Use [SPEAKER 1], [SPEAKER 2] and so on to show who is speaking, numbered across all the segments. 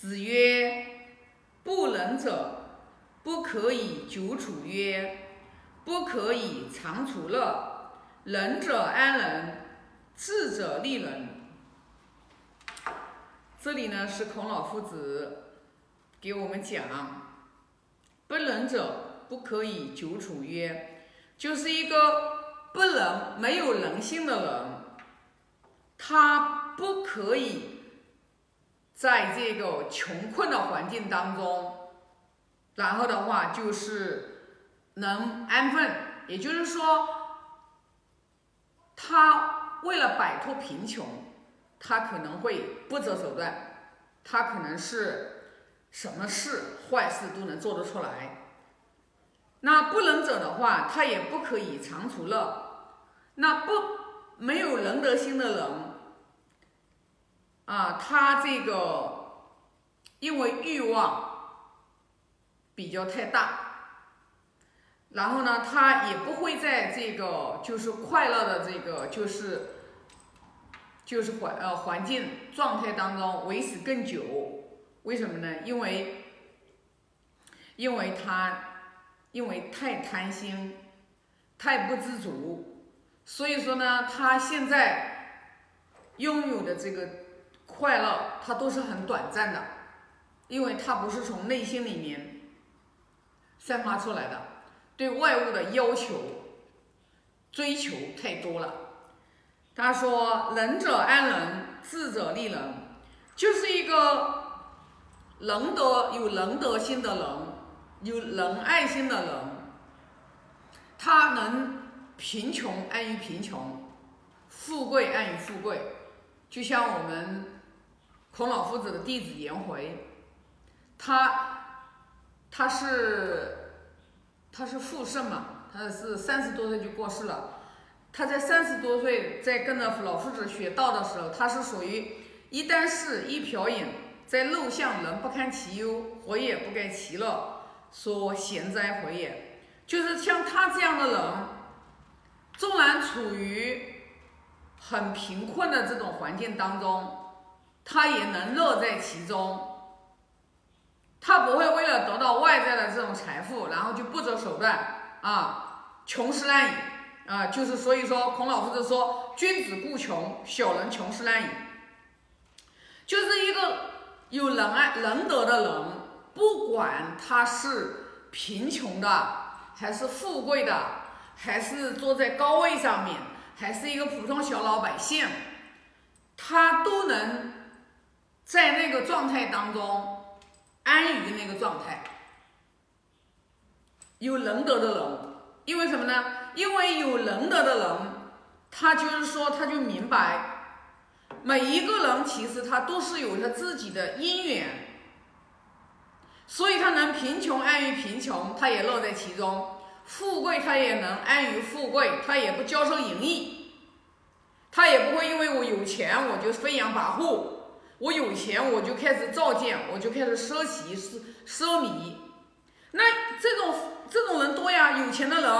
[SPEAKER 1] 子曰：“不仁者，不可以久处曰，不可以长处乐。仁者安仁，智者利人。”这里呢是孔老夫子给我们讲，不仁者不可以久处曰，就是一个不仁、没有人性的人，他不可以在这个穷困的环境当中，然后的话就是能安分，也就是说，他为了摆脱贫穷。他可能会不择手段，他可能是什么事坏事都能做得出来。那不能者的话，他也不可以长处乐。那不没有仁德心的人，啊，他这个因为欲望比较太大，然后呢，他也不会在这个就是快乐的这个就是。就是环呃环境状态当中维持更久，为什么呢？因为，因为他因为太贪心，太不知足，所以说呢，他现在拥有的这个快乐，它都是很短暂的，因为它不是从内心里面散发出来的，对外物的要求追求太多了。他说：“仁者安仁，智者利人，就是一个仁德有仁德心的人，有仁爱心的人，他能贫穷安于贫穷，富贵安于富贵。就像我们孔老夫子的弟子颜回，他他是他是富圣嘛，他是三十多岁就过世了。”他在三十多岁在跟着老夫子学道的时候，他是属于一箪食一瓢饮，在陋巷人不堪其忧，活也不该其乐，说贤哉回也。就是像他这样的人，纵然处于很贫困的这种环境当中，他也能乐在其中，他不会为了得到外在的这种财富，然后就不择手段啊，穷是难矣。啊，就是所以说，孔老夫子说：“君子固穷，小人穷斯难矣。”就是一个有仁爱、仁德的人，不管他是贫穷的，还是富贵的，还是坐在高位上面，还是一个普通小老百姓，他都能在那个状态当中安于那个状态。有仁德的人，因为什么呢？因为有仁德的人，他就是说，他就明白，每一个人其实他都是有他自己的因缘，所以他能贫穷安于贫穷，他也乐在其中；富贵他也能安于富贵，他也不骄奢淫逸，他也不会因为我有钱我就飞扬跋扈，我有钱我就开始造贱，我就开始奢侈奢奢靡。那这种这种人多呀，有钱的人。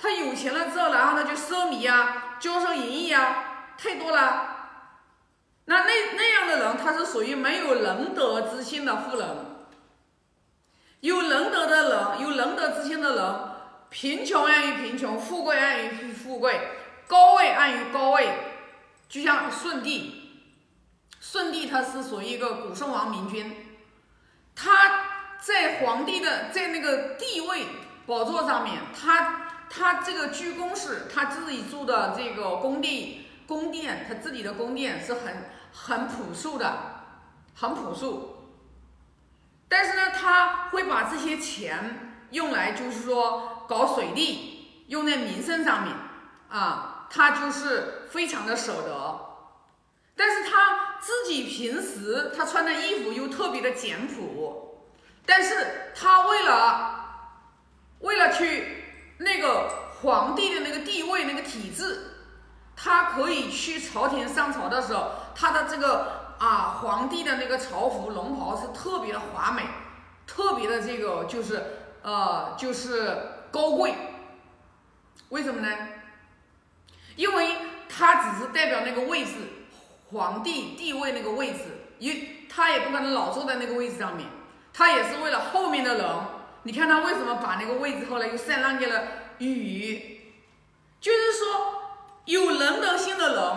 [SPEAKER 1] 他有钱了之后，然后他就奢靡呀，骄奢淫逸呀，太多了。那那那样的人，他是属于没有仁德之心的富人。有仁德的人，有仁德之心的人，贫穷安于贫穷，富贵安于富贵，高位安于高位。就像舜帝，舜帝他是属于一个古圣王明君，他在皇帝的在那个地位宝座上面，他。他这个居宫式，他自己住的这个宫殿，宫殿，他自己的宫殿是很很朴素的，很朴素。但是呢，他会把这些钱用来，就是说搞水利，用在民生上面啊，他就是非常的舍得。但是他平时他穿的衣服又特别的简朴，但是他为了为了去。那个皇帝的那个地位、那个体制，他可以去朝廷上朝的时候，他的这个啊皇帝的那个朝服龙袍是特别的华美，特别的这个就是呃就是高贵。为什么呢？因为他只是代表那个位置，皇帝地位那个位置，因他也不可能老坐在那个位置上面，他也是为了后面的人。你看他为什么把那个位置后来又禅让给了禹？就是说，有仁德心的人，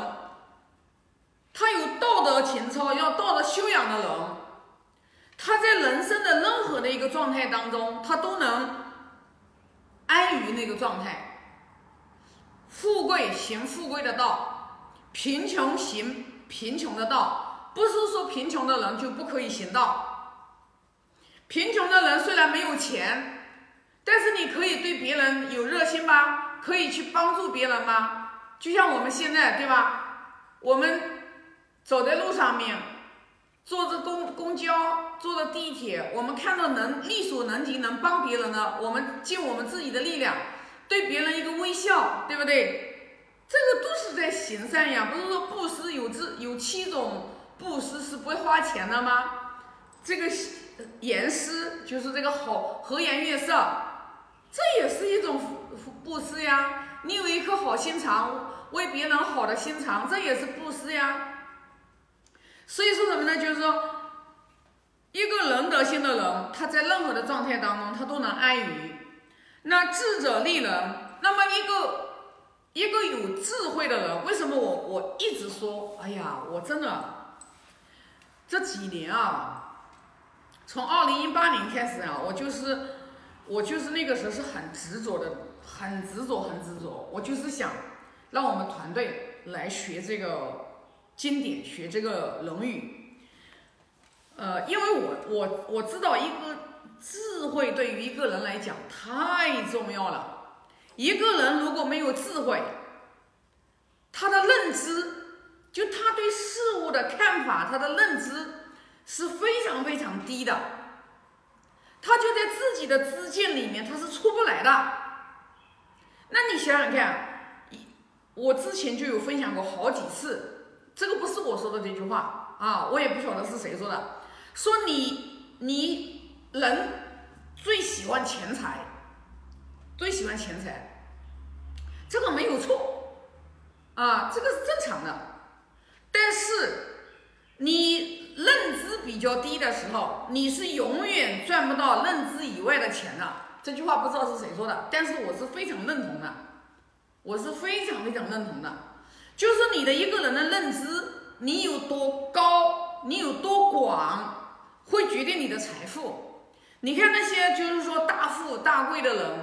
[SPEAKER 1] 他有道德情操、要道德修养的人，他在人生的任何的一个状态当中，他都能安于那个状态。富贵行富贵的道，贫穷行贫穷的道，不是说贫穷的人就不可以行道。贫穷的人虽然没有钱，但是你可以对别人有热心吗，可以去帮助别人吗？就像我们现在，对吧？我们走在路上面，坐着公公交，坐着地铁，我们看到能力所能及能帮别人的，我们尽我们自己的力量。对别人一个微笑，对不对？这个都是在行善呀。不是说布施有这有七种布施是不会花钱的吗？这个言施就是这个好和颜悦色，这也是一种布施呀。你有一颗好心肠，为别人好的心肠，这也是布施呀。所以说什么呢？就是说，一个仁德心的人，他在任何的状态当中，他都能安于。那智者利人，那么一个一个有智慧的人，为什么我我一直说，哎呀，我真的这几年啊，从二零一八年开始啊，我就是我就是那个时候是很执着的，很执着，很执着，我就是想让我们团队来学这个经典，学这个《论语》，呃，因为我我我知道一个。智慧对于一个人来讲太重要了。一个人如果没有智慧，他的认知，就他对事物的看法，他的认知是非常非常低的。他就在自己的知见里面，他是出不来的。那你想想看，我之前就有分享过好几次，这个不是我说的这句话啊，我也不晓得是谁说的，说你你。人最喜欢钱财，最喜欢钱财，这个没有错啊，这个是正常的。但是你认知比较低的时候，你是永远赚不到认知以外的钱的。这句话不知道是谁说的，但是我是非常认同的，我是非常非常认同的。就是你的一个人的认知，你有多高，你有多广，会决定你的财富。你看那些就是说大富大贵的人，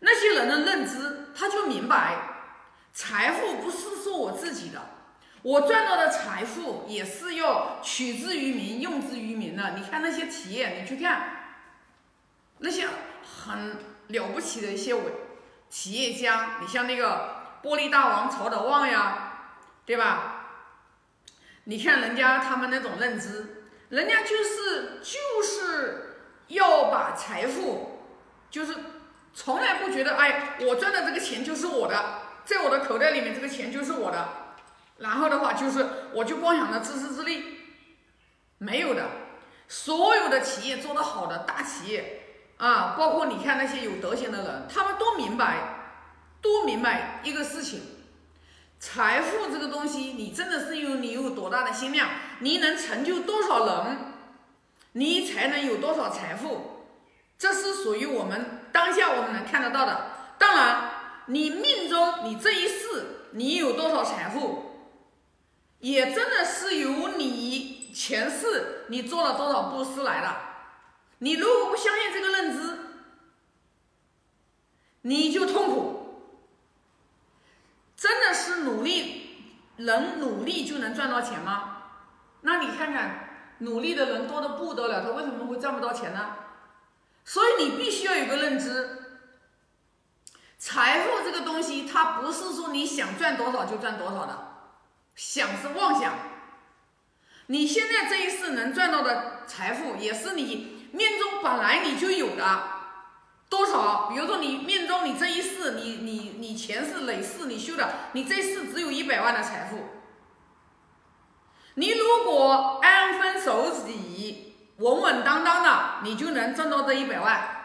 [SPEAKER 1] 那些人的认知，他就明白，财富不是说我自己的，我赚到的财富也是要取之于民、用之于民的。你看那些企业，你去看那些很了不起的一些伟企业家，你像那个玻璃大王曹德旺呀，对吧？你看人家他们那种认知，人家就是就是。要把财富，就是从来不觉得，哎，我赚的这个钱就是我的，在我的口袋里面，这个钱就是我的。然后的话，就是我就光想着自私自利，没有的。所有的企业做得好的大企业啊，包括你看那些有德行的人，他们都明白，都明白一个事情：财富这个东西，你真的是有你有多大的心量，你能成就多少人。你才能有多少财富？这是属于我们当下我们能看得到的。当然，你命中你这一世你有多少财富，也真的是由你前世你做了多少布施来的。你如果不相信这个认知，你就痛苦。真的是努力，能努力就能赚到钱吗？那你看看。努力的人多的不得了，他为什么会赚不到钱呢？所以你必须要有个认知，财富这个东西，它不是说你想赚多少就赚多少的，想是妄想。你现在这一世能赚到的财富，也是你命中本来你就有的多少。比如说你命中你这一世，你你你前世累世你修的，你这一世只有一百万的财富。你如果安分守己、稳稳当当的，你就能挣到这一百万。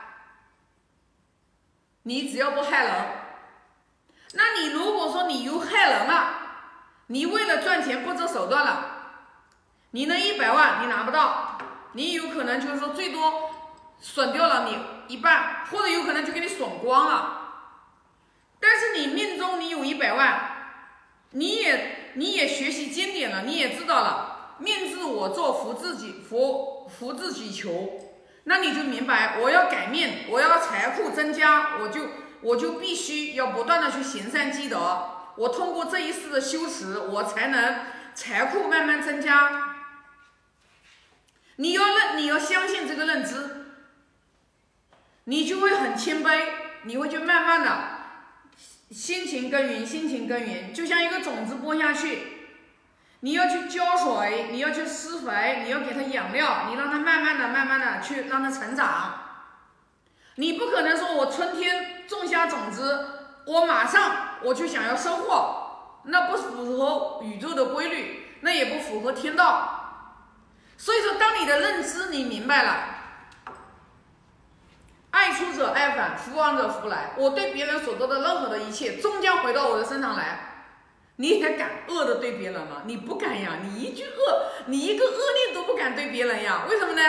[SPEAKER 1] 你只要不害人，那你如果说你又害人了，你为了赚钱不择手段了，你那一百万你拿不到，你有可能就是说最多损掉了你一半，或者有可能就给你损光了。但是你命中你有一百万，你也你也学习经典了，你也知道了，命自我做，福自己福福自己求，那你就明白，我要改命，我要财富增加，我就我就必须要不断的去行善积德，我通过这一世的修持，我才能财富慢慢增加。你要认，你要相信这个认知，你就会很谦卑，你会就慢慢的辛勤耕耘，辛勤耕耘，就像一个种子播下去，你要去浇水，你要去施肥，你要给它养料，你让它慢慢的、慢慢的去让它成长。你不可能说我春天种下种子，我马上我就想要收获，那不符合宇宙的规律，那也不符合天道。所以说，当你的认知你明白了，爱出者爱返，福往者福来。我对别人所做的任何的一切，终将回到我的身上来。你还敢恶的对别人吗？你不敢呀！你一句恶，你一个恶念都不敢对别人呀？为什么呢？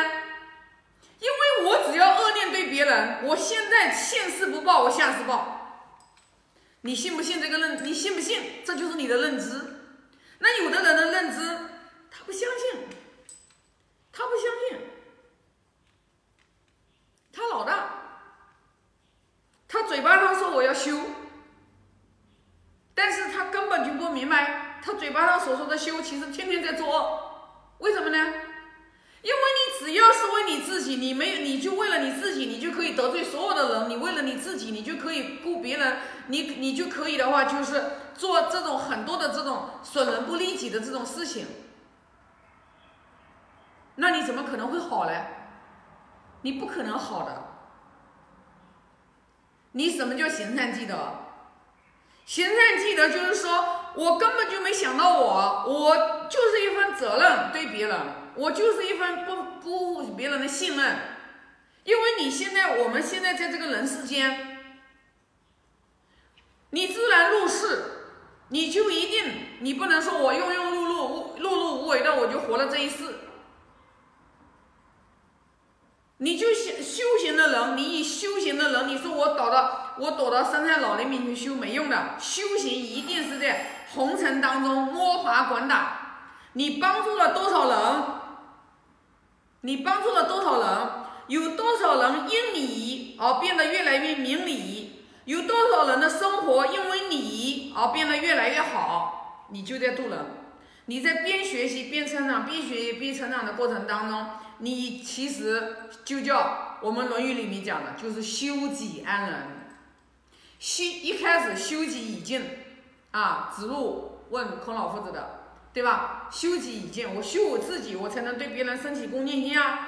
[SPEAKER 1] 因为我只要恶念对别人，我现在现世不报，我下世报。你信不信这个认？你信不信？这就是你的认知。那有的人的认知，他不相信。他不相信，他老大，他嘴巴上说我要修，明白，他嘴巴上所说的修，其实天天在作恶。为什么呢？因为你只要是为你自己，你没你就为了你自己，你就可以得罪所有的人；你为了你自己，你就可以顾别人，你你就可以的话，就是做这种很多的这种损人不利己的这种事情。那你怎么可能会好嘞？你不可能好的。你什么叫行善积德？行善积德就是说我根本就没想到我，我就是一份责任对别人，我就是一份不辜负别人的信任。因为你现在我们现在在这个人世间，你自然入世，你就一定你不能说我庸庸碌碌、碌碌无为的我就活了这一世。你就修修行的人，你以修行的人，你说我躲到我躲到深山老林里面去修没用的，修行一定是在红尘当中摸爬滚打。你帮助了多少人？你帮助了多少人？有多少人因你而变得越来越明理？有多少人的生活因为你而变得越来越好？你就在渡人。你在边学习边成长，边学习边成长的过程当中。你其实就叫我们《论语》里面讲的，就是修己安人。修一开始修己以敬啊，子路问孔老夫子的，对吧？修己以敬，我修我自己，我才能对别人升起恭敬心啊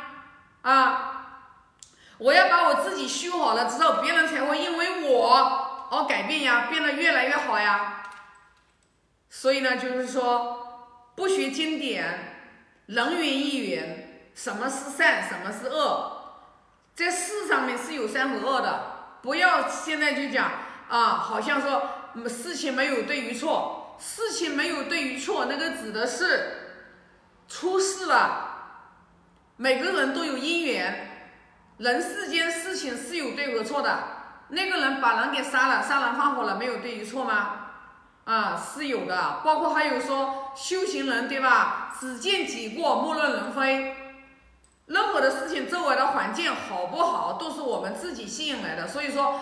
[SPEAKER 1] 啊！我要把我自己修好了之后，别人才会因为我而改变呀，变得越来越好呀。所以呢，就是说不学经典，人云亦云。什么是善，什么是恶，在事上面是有善和恶的。不要现在就讲啊，好像说事情没有对与错，事情没有对与错，那个指的是出事了。每个人都有因缘，人世间事情是有对和错的。那个人把人给杀了，杀人放火了，没有对与错吗？啊，是有的。包括还有说修行人对吧？只见己过，莫论人非。任何的事情，周围的环境好不好，都是我们自己吸引来的。所以说，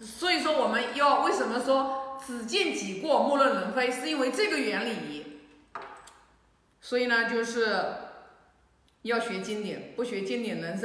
[SPEAKER 1] 所以说我们要为什么说只见己过，莫论人非，是因为这个原理。所以呢，就是要学经典，不学经典，人生。